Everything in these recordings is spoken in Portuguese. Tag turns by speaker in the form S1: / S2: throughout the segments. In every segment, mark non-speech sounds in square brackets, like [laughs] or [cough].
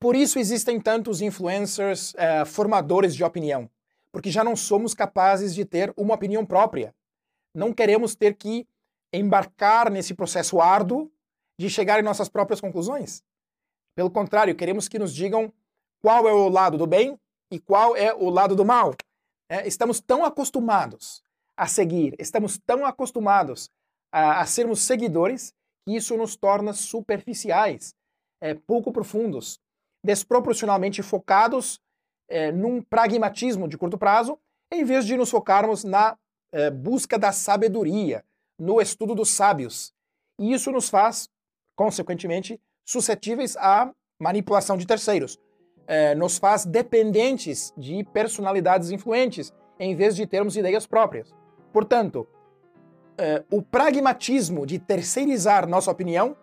S1: Por isso existem tantos influencers uh, formadores de opinião, porque já não somos capazes de ter uma opinião própria. Não queremos ter que embarcar nesse processo árduo de chegar em nossas próprias conclusões. Pelo contrário, queremos que nos digam qual é o lado do bem e qual é o lado do mal. É, estamos tão acostumados a seguir, estamos tão acostumados a, a sermos seguidores que isso nos torna superficiais, é, pouco profundos, desproporcionalmente focados é, num pragmatismo de curto prazo, em vez de nos focarmos na é, busca da sabedoria, no estudo dos sábios. E isso nos faz, consequentemente, suscetíveis à manipulação de terceiros. É, nos faz dependentes de personalidades influentes, em vez de termos ideias próprias. Portanto, é, o pragmatismo de terceirizar nossa opinião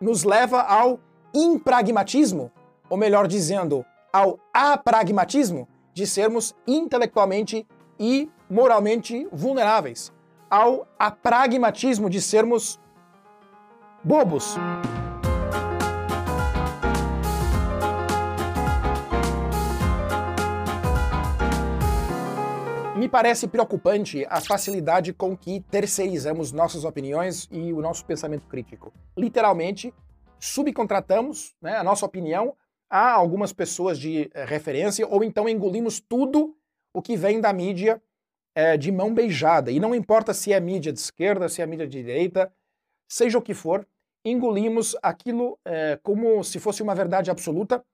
S1: nos leva ao impragmatismo, ou melhor dizendo, ao apragmatismo de sermos intelectualmente e moralmente vulneráveis, ao apragmatismo de sermos bobos. Me parece preocupante a facilidade com que terceirizamos nossas opiniões e o nosso pensamento crítico. Literalmente, subcontratamos né, a nossa opinião a algumas pessoas de eh, referência ou então engolimos tudo o que vem da mídia é, de mão beijada. E não importa se é mídia de esquerda, se é mídia de direita, seja o que for, engolimos aquilo é, como se fosse uma verdade absoluta.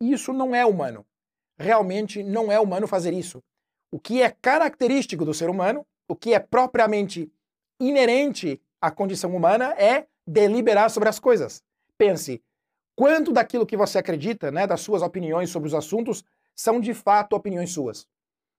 S1: E isso não é humano. Realmente não é humano fazer isso. O que é característico do ser humano, o que é propriamente inerente à condição humana é deliberar sobre as coisas. Pense, quanto daquilo que você acredita, né, das suas opiniões sobre os assuntos, são de fato opiniões suas?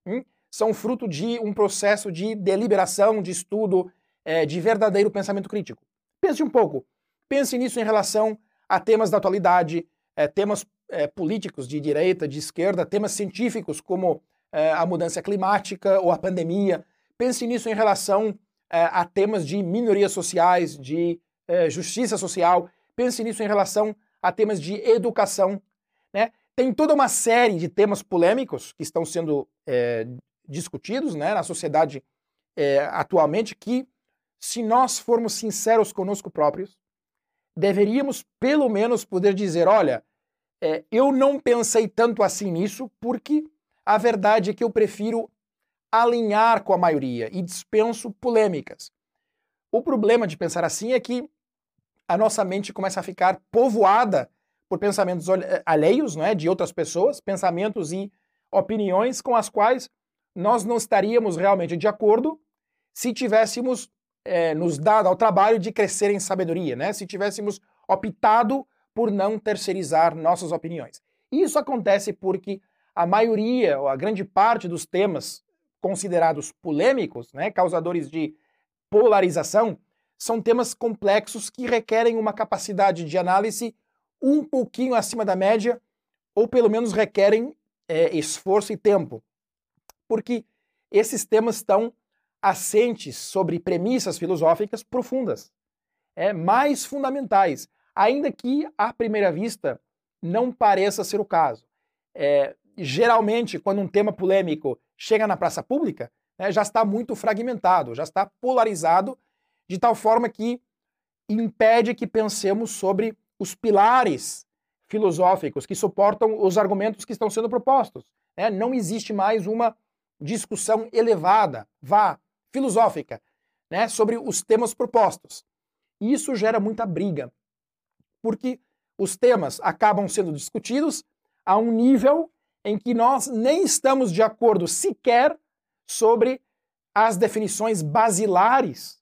S1: Hum? São fruto de um processo de deliberação, de estudo, é, de verdadeiro pensamento crítico. Pense um pouco. Pense nisso em relação a temas da atualidade, é, temas é, políticos de direita, de esquerda, temas científicos como a mudança climática ou a pandemia. Pense nisso em relação a temas de minorias sociais, de justiça social. Pense nisso em relação a temas de educação. Né? Tem toda uma série de temas polêmicos que estão sendo é, discutidos né, na sociedade é, atualmente que, se nós formos sinceros conosco próprios, deveríamos pelo menos poder dizer: olha, é, eu não pensei tanto assim nisso porque a verdade é que eu prefiro alinhar com a maioria e dispenso polêmicas. O problema de pensar assim é que a nossa mente começa a ficar povoada por pensamentos alheios, não é, de outras pessoas, pensamentos e opiniões com as quais nós não estaríamos realmente de acordo se tivéssemos é, nos dado ao trabalho de crescer em sabedoria, né? Se tivéssemos optado por não terceirizar nossas opiniões. Isso acontece porque a maioria, ou a grande parte dos temas considerados polêmicos, né, causadores de polarização, são temas complexos que requerem uma capacidade de análise um pouquinho acima da média, ou pelo menos requerem é, esforço e tempo. Porque esses temas estão assentes sobre premissas filosóficas profundas, é, mais fundamentais, ainda que à primeira vista não pareça ser o caso. É, geralmente, quando um tema polêmico chega na praça pública, né, já está muito fragmentado, já está polarizado, de tal forma que impede que pensemos sobre os pilares filosóficos que suportam os argumentos que estão sendo propostos. Né? Não existe mais uma discussão elevada, vá, filosófica, né, sobre os temas propostos. E isso gera muita briga, porque os temas acabam sendo discutidos a um nível em que nós nem estamos de acordo sequer sobre as definições basilares,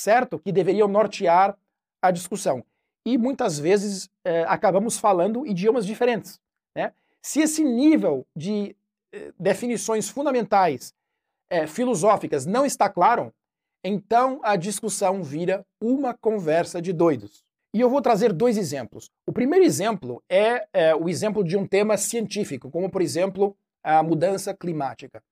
S1: certo? Que deveriam nortear a discussão. E muitas vezes eh, acabamos falando idiomas diferentes. Né? Se esse nível de eh, definições fundamentais eh, filosóficas não está claro, então a discussão vira uma conversa de doidos. E eu vou trazer dois exemplos. O primeiro exemplo é, é, o exemplo de um tema científico, como por exemplo a mudança climática.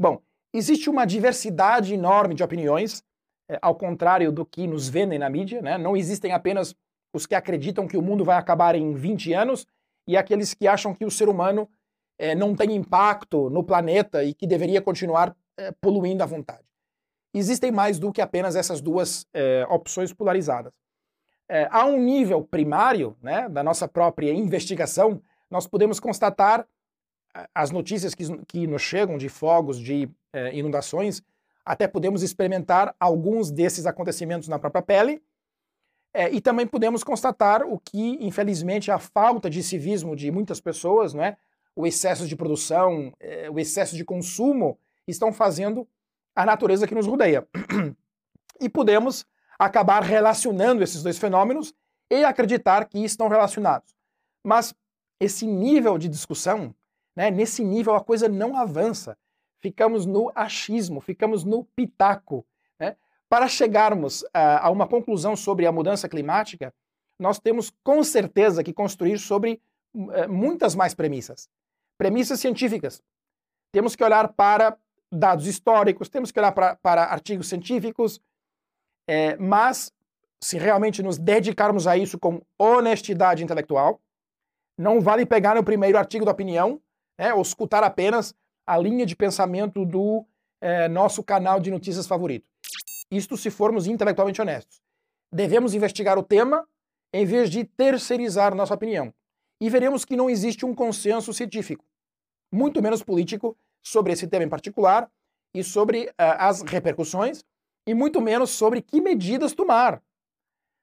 S1: Bom, existe uma diversidade enorme de opiniões, é, ao contrário do que nos vendem na mídia, né? Não existem apenas os que acreditam que o mundo vai acabar em 20 anos e aqueles que acham que o ser humano é, não tem impacto no planeta e que deveria continuar é, poluindo à vontade. Existem mais do que apenas essas duas é, opções polarizadas. há um nível primário né, da nossa própria investigação, nós podemos constatar as notícias que, que nos chegam de fogos, de inundações, até podemos experimentar alguns desses acontecimentos na própria pele, é, e também podemos constatar o que, infelizmente, a falta de civismo de muitas pessoas, não é? o excesso de produção, é, o excesso de consumo, estão fazendo a natureza que nos rodeia. [clears throat] e podemos acabar relacionando esses dois fenômenos e acreditar que estão relacionados. Mas esse nível de discussão, né, nesse nível a coisa não avança. Ficamos no achismo, ficamos no pitaco. Né? Para chegarmos a, a uma conclusão sobre a mudança climática, nós temos com certeza que construir sobre uh, muitas mais premissas. Premissas científicas. Temos que olhar para dados históricos, temos que olhar para, para artigos científicos, é, mas se realmente nos dedicarmos a isso com honestidade intelectual, não vale pegar no primeiro artigo da opinião, né, ou escutar apenas a linha de pensamento do é, nosso canal de notícias favorito. Isto se formos intelectualmente honestos. Devemos investigar o tema em vez de terceirizar nossa opinião. E veremos que não existe um consenso científico, muito menos político, sobre esse tema em particular e sobre uh, as repercussões, e muito menos sobre que medidas tomar.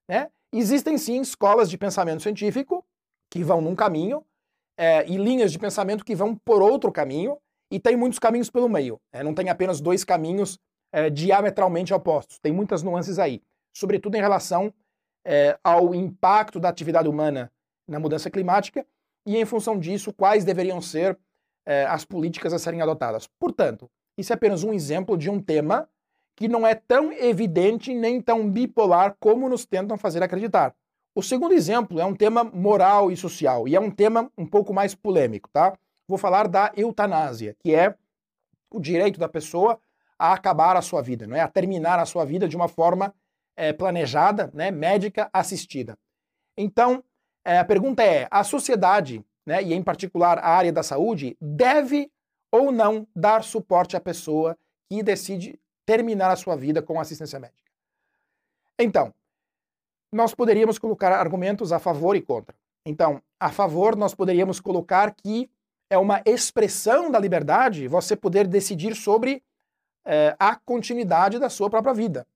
S1: Né? Existem sim escolas de pensamento científico que vão num caminho é, e linhas de pensamento que vão por outro caminho, e tem muitos caminhos pelo meio. Né? Não tem apenas dois caminhos é, diametralmente opostos. Tem muitas nuances aí, sobretudo em relação é, ao impacto da atividade humana na mudança climática e, em função disso, quais deveriam ser é, as políticas a serem adotadas. Portanto, isso é apenas um exemplo de um tema que não é tão evidente nem tão bipolar como nos tentam fazer acreditar. O segundo exemplo é um tema moral e social, e é um tema um pouco mais polêmico, tá? Vou falar da eutanásia, que é o direito da pessoa a acabar a sua vida, não é? a terminar a sua vida de uma forma é, planejada, né? médica assistida. Então, é, a pergunta é: a sociedade, né, e em particular a área da saúde, deve ou não dar suporte à pessoa que decide terminar a sua vida com assistência médica? Então, nós poderíamos colocar argumentos a favor e contra. Então, a favor, nós poderíamos colocar que é uma expressão da liberdade você poder decidir sobre é, a continuidade da sua própria vida.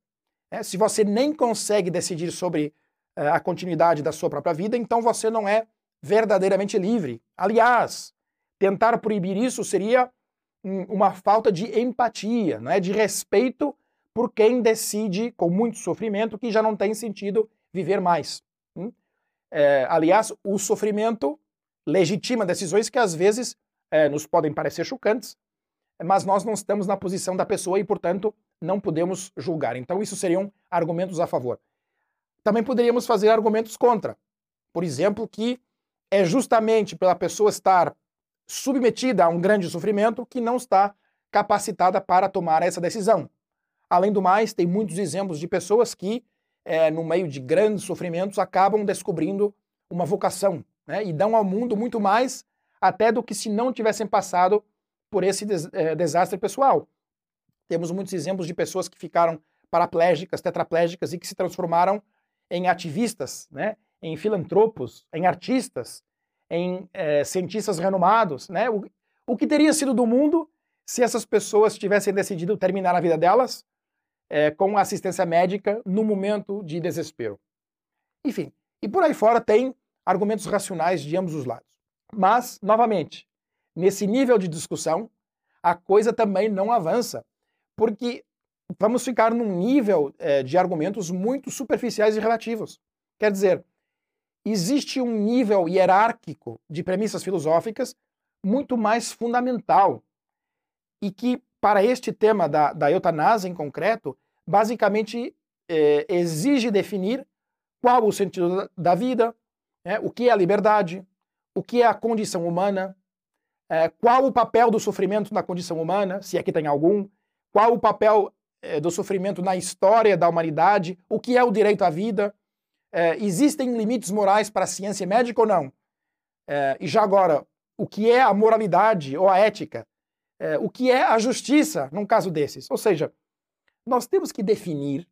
S1: É, se você nem consegue decidir sobre é, a continuidade da sua própria vida, então você não é verdadeiramente livre. Aliás, tentar proibir isso seria uma falta de empatia, não é? de respeito por quem decide, com muito sofrimento, que já não tem sentido viver mais. Hum? É, aliás, o sofrimento legitima decisões que às vezes é, nos podem parecer chocantes, mas nós não estamos na posição da pessoa e, portanto, não podemos julgar. Então, isso seriam argumentos a favor. Também poderíamos fazer argumentos contra. Por exemplo, que é justamente pela pessoa estar submetida a um grande sofrimento que não está capacitada para tomar essa decisão. Além do mais, tem muitos exemplos de pessoas que, é, no meio de grandes sofrimentos, acabam descobrindo uma vocação né, e dão ao mundo muito mais até do que se não tivessem passado por esse des é, desastre pessoal. Temos muitos exemplos de pessoas que ficaram paraplégicas, tetraplégicas e que se transformaram em ativistas, né, em filantropos, em artistas, em é, cientistas renomados. Né? O, o que teria sido do mundo se essas pessoas tivessem decidido terminar a vida delas é, com assistência médica no momento de desespero? Enfim, e por aí fora tem argumentos racionais de ambos os lados. Mas, novamente, nesse nível de discussão, a coisa também não avança, porque vamos ficar num nível é, de argumentos muito superficiais e relativos. Quer dizer, existe um nível hierárquico de premissas filosóficas muito mais fundamental e que, para este tema da, da eutanásia em concreto, basicamente é, exige definir qual o sentido da vida, é, o que é a liberdade, o que é a condição humana, é, qual o papel do sofrimento na condição humana, se é que tem algum, qual o papel é, do sofrimento na história da humanidade, o que é o direito à vida, é, existem limites morais para a ciência médica ou não? É, e já agora, o que é a moralidade ou a ética? É, o que é a justiça num caso desses? Ou seja, nós temos que definir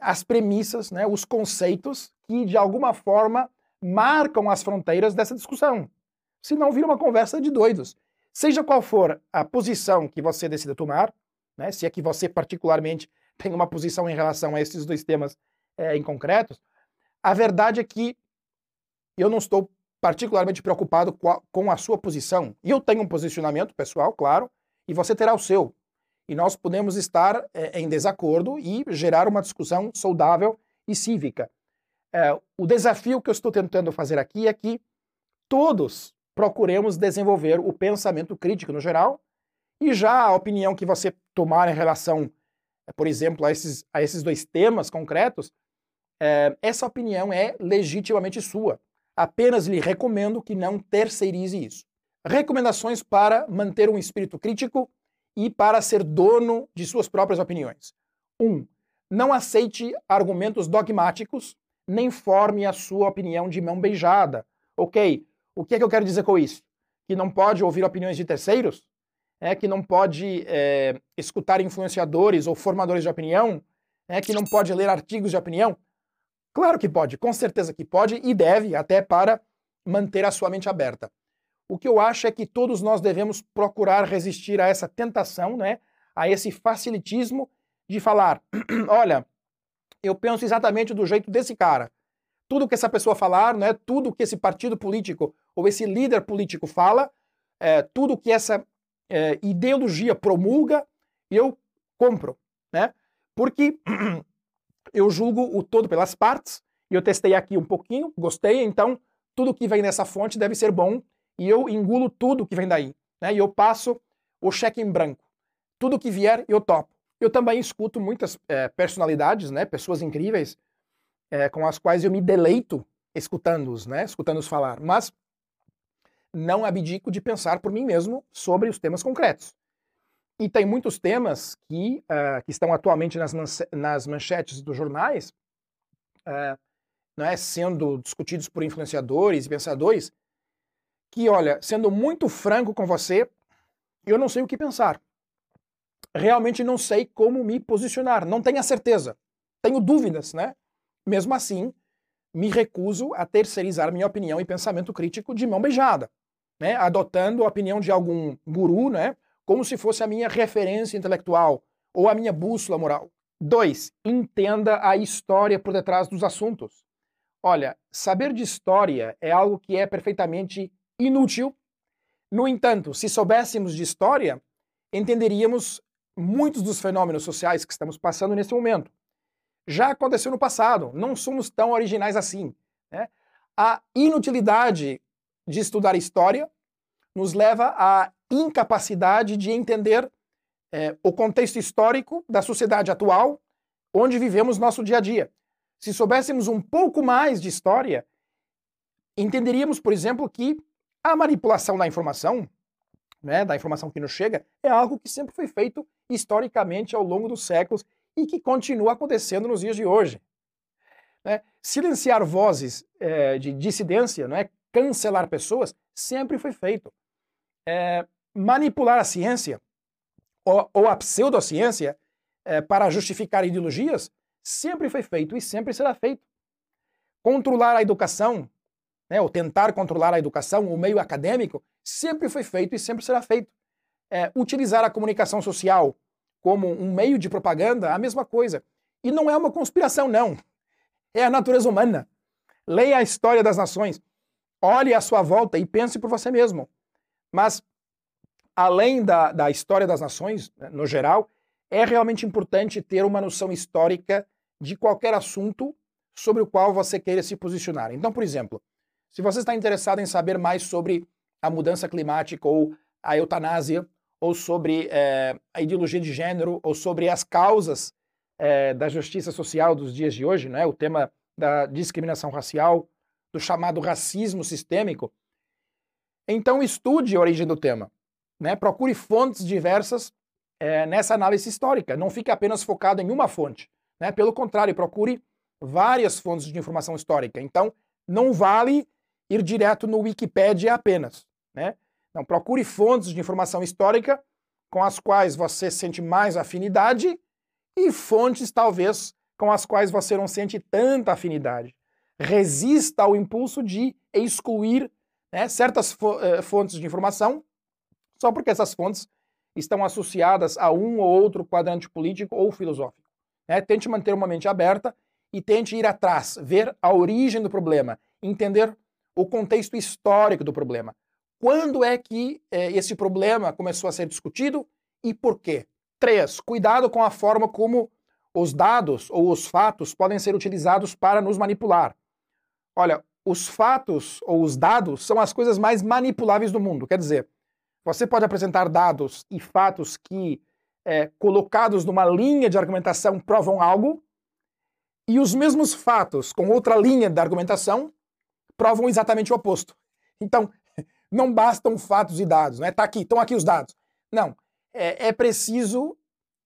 S1: as premissas, né, os conceitos que de alguma forma marcam as fronteiras dessa discussão. Senão vira uma conversa de doidos. Seja qual for a posição que você decida tomar, né, se é que você particularmente tem uma posição em relação a esses dois temas é, em concretos, a verdade é que eu não estou particularmente preocupado com a, com a sua posição. E eu tenho um posicionamento pessoal, claro, e você terá o seu. E nós podemos estar é, em desacordo e gerar uma discussão saudável e cívica. É, o desafio que eu estou tentando fazer aqui é que todos procuremos desenvolver o pensamento crítico no geral e já a opinião que você tomar em relação, por exemplo, a esses, a esses dois temas concretos, é, essa opinião é legitimamente sua. Apenas lhe recomendo que não terceirize isso. Recomendações para manter um espírito crítico e para ser dono de suas próprias opiniões. 1. Um, não aceite argumentos dogmáticos, nem forme a sua opinião de mão beijada. Ok, o que é que eu quero dizer com isso? Que não pode ouvir opiniões de terceiros? É, que não pode é, escutar influenciadores ou formadores de opinião? É, que não pode ler artigos de opinião? Claro que pode, com certeza que pode e deve, até para manter a sua mente aberta. O que eu acho é que todos nós devemos procurar resistir a essa tentação, né, a esse facilitismo de falar: [clears throat] olha, eu penso exatamente do jeito desse cara. Tudo que essa pessoa falar, né, tudo que esse partido político ou esse líder político fala, é, tudo que essa é, ideologia promulga, eu compro, né? Porque [clears throat] eu julgo o todo pelas partes, e eu testei aqui um pouquinho, gostei, então tudo que vem nessa fonte deve ser bom, e eu engulo tudo que vem daí, né? E eu passo o cheque em branco. Tudo que vier, eu topo. Eu também escuto muitas é, personalidades, né? Pessoas incríveis, é, com as quais eu me deleito escutando-os, né? Escutando-os falar. Mas não abdico de pensar por mim mesmo sobre os temas concretos. E tem muitos temas que, uh, que estão atualmente nas, nas manchetes dos jornais, uh, não é, sendo discutidos por influenciadores e pensadores, que, olha, sendo muito franco com você, eu não sei o que pensar. Realmente não sei como me posicionar, não tenho a certeza. Tenho dúvidas, né? Mesmo assim, me recuso a terceirizar minha opinião e pensamento crítico de mão beijada né, adotando a opinião de algum guru, né, como se fosse a minha referência intelectual ou a minha bússola moral. Dois, entenda a história por detrás dos assuntos. Olha, saber de história é algo que é perfeitamente inútil. No entanto, se soubéssemos de história, entenderíamos muitos dos fenômenos sociais que estamos passando nesse momento. Já aconteceu no passado, não somos tão originais assim. Né? A inutilidade de estudar história nos leva à incapacidade de entender é, o contexto histórico da sociedade atual, onde vivemos nosso dia a dia. Se soubéssemos um pouco mais de história, entenderíamos, por exemplo, que a manipulação da informação, né, da informação que nos chega, é algo que sempre foi feito historicamente ao longo dos séculos e que continua acontecendo nos dias de hoje. Né? Silenciar vozes é, de dissidência, não é, cancelar pessoas, sempre foi feito. É, manipular a ciência, ou, ou a pseudociência, é, para justificar ideologias, sempre foi feito e sempre será feito. Controlar a educação, né, ou tentar controlar a educação, o meio acadêmico, sempre foi feito e sempre será feito. É, utilizar a comunicação social como um meio de propaganda, a mesma coisa. E não é uma conspiração, não. É a natureza humana. Leia a história das nações. Olhe à sua volta e pense por você mesmo. Mas, além da, da história das nações, né, no geral, é realmente importante ter uma noção histórica de qualquer assunto sobre o qual você queira se posicionar. Então, por exemplo, se você está interessado em saber mais sobre a mudança climática ou a eutanásia, ou sobre é, a ideologia de gênero, ou sobre as causas é, da justiça social dos dias de hoje, né? o tema da discriminação racial, do chamado racismo sistêmico, então estude a origem do tema. Né? Procure fontes diversas é, nessa análise histórica. Não fique apenas focado em uma fonte. Né? Pelo contrário, procure várias fontes de informação histórica. Então, não vale ir direto no Wikipedia apenas. Né? Não, procure fontes de informação histórica com as quais você sente mais afinidade e fontes, talvez, com as quais você não sente tanta afinidade. Resista ao impulso de excluir né, certas eh, fontes de informação só porque essas fontes estão associadas a um ou outro quadrante político ou filosófico. Né? Tente manter uma mente aberta e tente ir atrás, ver a origem do problema, entender o contexto histórico do problema. Quando é que eh, esse problema começou a ser discutido e por quê? Três, cuidado com a forma como os dados ou os fatos podem ser utilizados para nos manipular. Olha, os fatos ou os dados são as coisas mais manipuláveis do mundo. Quer dizer, você pode apresentar dados e fatos que, é, colocados numa linha de argumentação, provam algo, e os mesmos fatos com outra linha de argumentação provam exatamente o oposto. Então, [laughs] não bastam fatos e dados, né? Tá aqui, estão aqui os dados. Não, é, é preciso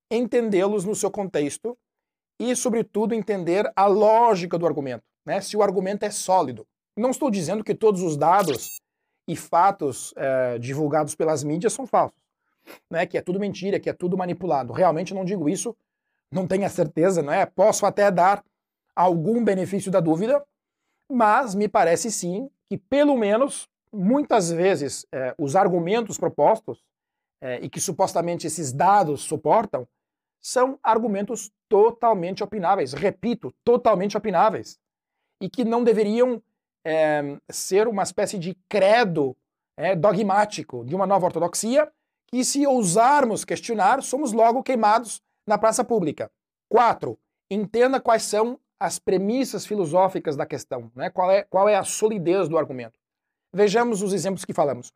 S1: entendê-los no seu contexto e, sobretudo, entender a lógica do argumento, né? Se o argumento é sólido. Não estou dizendo que todos os dados e fatos é, divulgados pelas mídias são falsos, né? Que é tudo mentira, que é tudo manipulado. Realmente não digo isso, não tenho a certeza, né? Posso até dar algum benefício da dúvida, mas me parece sim que pelo menos muitas vezes é, os argumentos propostos é, e que supostamente esses dados suportam são argumentos totalmente opináveis, repito, totalmente opináveis, e que não deveriam é, ser uma espécie de credo dogmático de uma nova ortodoxia, que se ousarmos questionar, somos logo queimados na praça pública. Quatro, entenda quais são as premissas filosóficas da questão, né? qual, é, qual é a solidez do argumento. Vejamos os exemplos que falamos.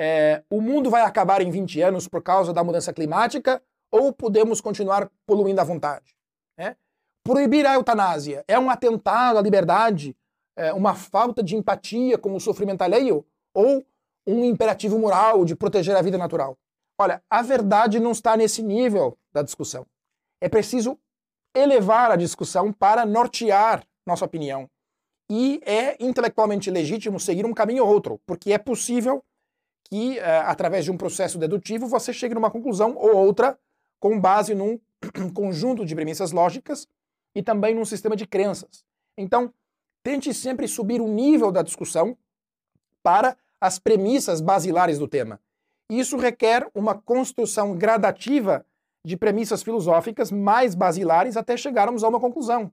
S1: É, o mundo vai acabar em 20 anos por causa da mudança climática ou podemos continuar poluindo à vontade? Né? Proibir a eutanásia é um atentado à liberdade é, uma falta de empatia com o sofrimento alheio ou um imperativo moral de proteger a vida natural? Olha, a verdade não está nesse nível da discussão. É preciso elevar a discussão para nortear nossa opinião. E é intelectualmente legítimo seguir um caminho ou outro, porque é possível que, é, através de um processo dedutivo, você chegue numa conclusão ou outra com base num [clears throat] conjunto de premissas lógicas e também num sistema de crenças. Então, tente sempre subir o nível da discussão para as premissas basilares do tema. Isso requer uma construção gradativa de premissas filosóficas mais basilares até chegarmos a uma conclusão.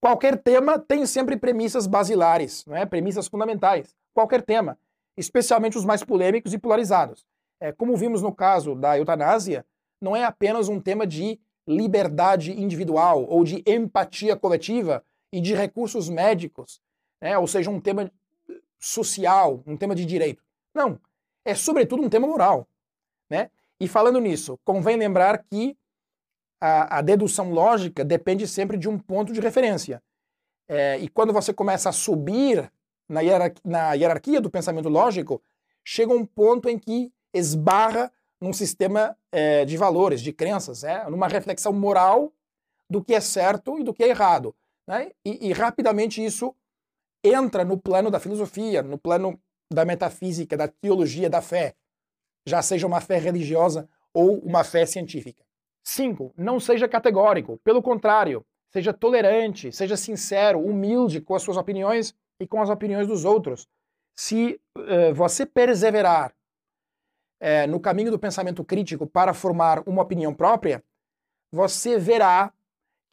S1: Qualquer tema tem sempre premissas basilares, não é? premissas fundamentais. Qualquer tema, especialmente os mais polêmicos e polarizados. É, como vimos no caso da eutanásia, não é apenas um tema de liberdade individual ou de empatia coletiva e de recursos médicos, né? ou seja, um tema social, um tema de direito. Não, é sobretudo um tema moral. Né? E falando nisso, convém lembrar que a, a dedução lógica depende sempre de um ponto de referência. É, e quando você começa a subir na hierarquia, na hierarquia do pensamento lógico, chega um ponto em que esbarra num sistema é, de valores, de crenças, é, numa reflexão moral do que é certo e do que é errado. Né? E, e, rapidamente isso entra no plano da filosofia, no plano da metafísica, da teologia, da fé, já seja uma fé religiosa ou uma fé científica. Cinco, não seja categórico. Pelo contrário, seja tolerante, seja sincero, humilde com as suas opiniões e com as opiniões dos outros. Se uh, você perseverar uh, no caminho do pensamento crítico para formar uma opinião própria, você verá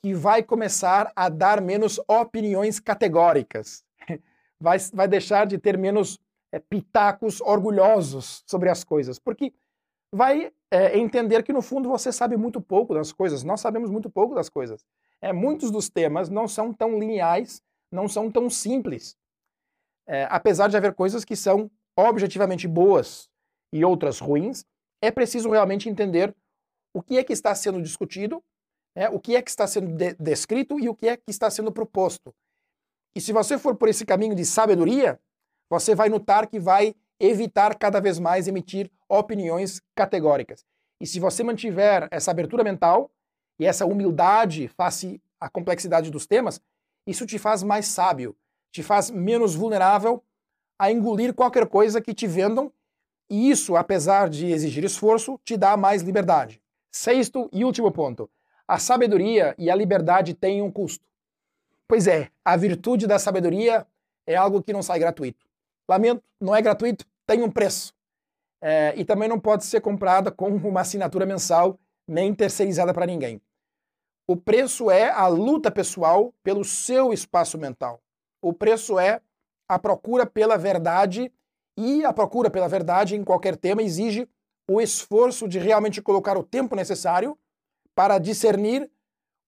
S1: que vai começar a dar menos opiniões categóricas. [laughs] Vai, vai deixar de ter menos é, pitacos orgulhosos sobre as coisas, porque vai é, entender que no fundo você sabe muito pouco das coisas, nós sabemos muito pouco das coisas. É, muitos dos temas não são tão lineais, não são tão simples. É, apesar de haver coisas que são objetivamente boas e outras ruins, é preciso realmente entender o que é que está sendo discutido né, o que é que está sendo de descrito e o que é que está sendo proposto. E se você for por esse caminho de sabedoria, você vai notar que vai evitar cada vez mais emitir opiniões categóricas. E se você mantiver essa abertura mental e essa humildade face à complexidade dos temas, isso te faz mais sábio, te faz menos vulnerável a engolir qualquer coisa que te vendam, e isso, apesar de exigir esforço, te dá mais liberdade. Sexto e último ponto: a sabedoria e a liberdade têm um custo. Pois é, a virtude da sabedoria é algo que não sai gratuito. Lamento, não é gratuito, tem um preço. É, e também não pode ser comprada com uma assinatura mensal, nem terceirizada para ninguém. O preço é a luta pessoal pelo seu espaço mental. O preço é a procura pela verdade, e a procura pela verdade em qualquer tema exige o esforço de realmente colocar o tempo necessário para discernir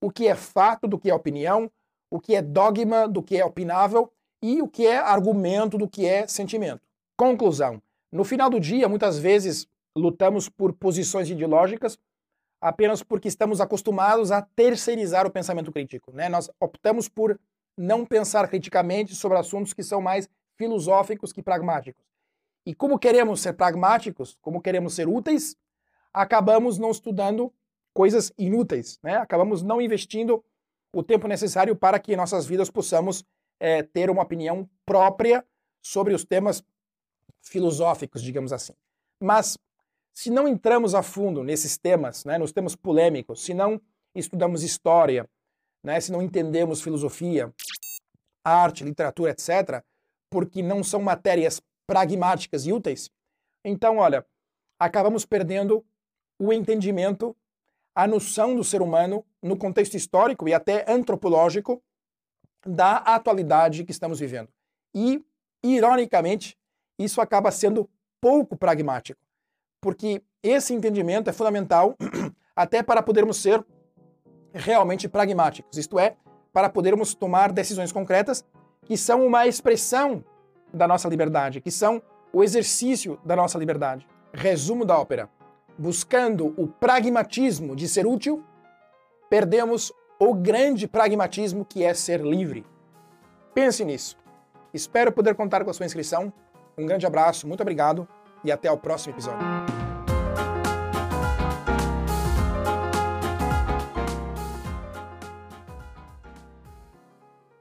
S1: o que é fato do que é opinião, o que é dogma do que é opinável e o que é argumento do que é sentimento. Conclusão: no final do dia, muitas vezes lutamos por posições ideológicas apenas porque estamos acostumados a terceirizar o pensamento crítico. Né? Nós optamos por não pensar criticamente sobre assuntos que são mais filosóficos que pragmáticos. E como queremos ser pragmáticos, como queremos ser úteis, acabamos não estudando coisas inúteis, né? acabamos não investindo o tempo necessário para que nossas vidas possamos é, ter uma opinião própria sobre os temas filosóficos, digamos assim. Mas se não entramos a fundo nesses temas, né, nos temas polêmicos, se não estudamos história, né, se não entendemos filosofia, arte, literatura, etc., porque não são matérias pragmáticas e úteis, então, olha, acabamos perdendo o entendimento, a noção do ser humano no contexto histórico e até antropológico da atualidade que estamos vivendo. E, ironicamente, isso acaba sendo pouco pragmático porque esse entendimento é fundamental [clears throat] até para podermos ser realmente pragmáticos, isto é, para podermos tomar decisões concretas que são uma expressão da nossa liberdade, que são o exercício da nossa liberdade. Resumo da ópera: buscando o pragmatismo de ser útil, perdemos o grande pragmatismo que é ser livre. Pense nisso. Espero poder contar com a sua inscrição. Um grande abraço, muito obrigado e até o próximo episódio.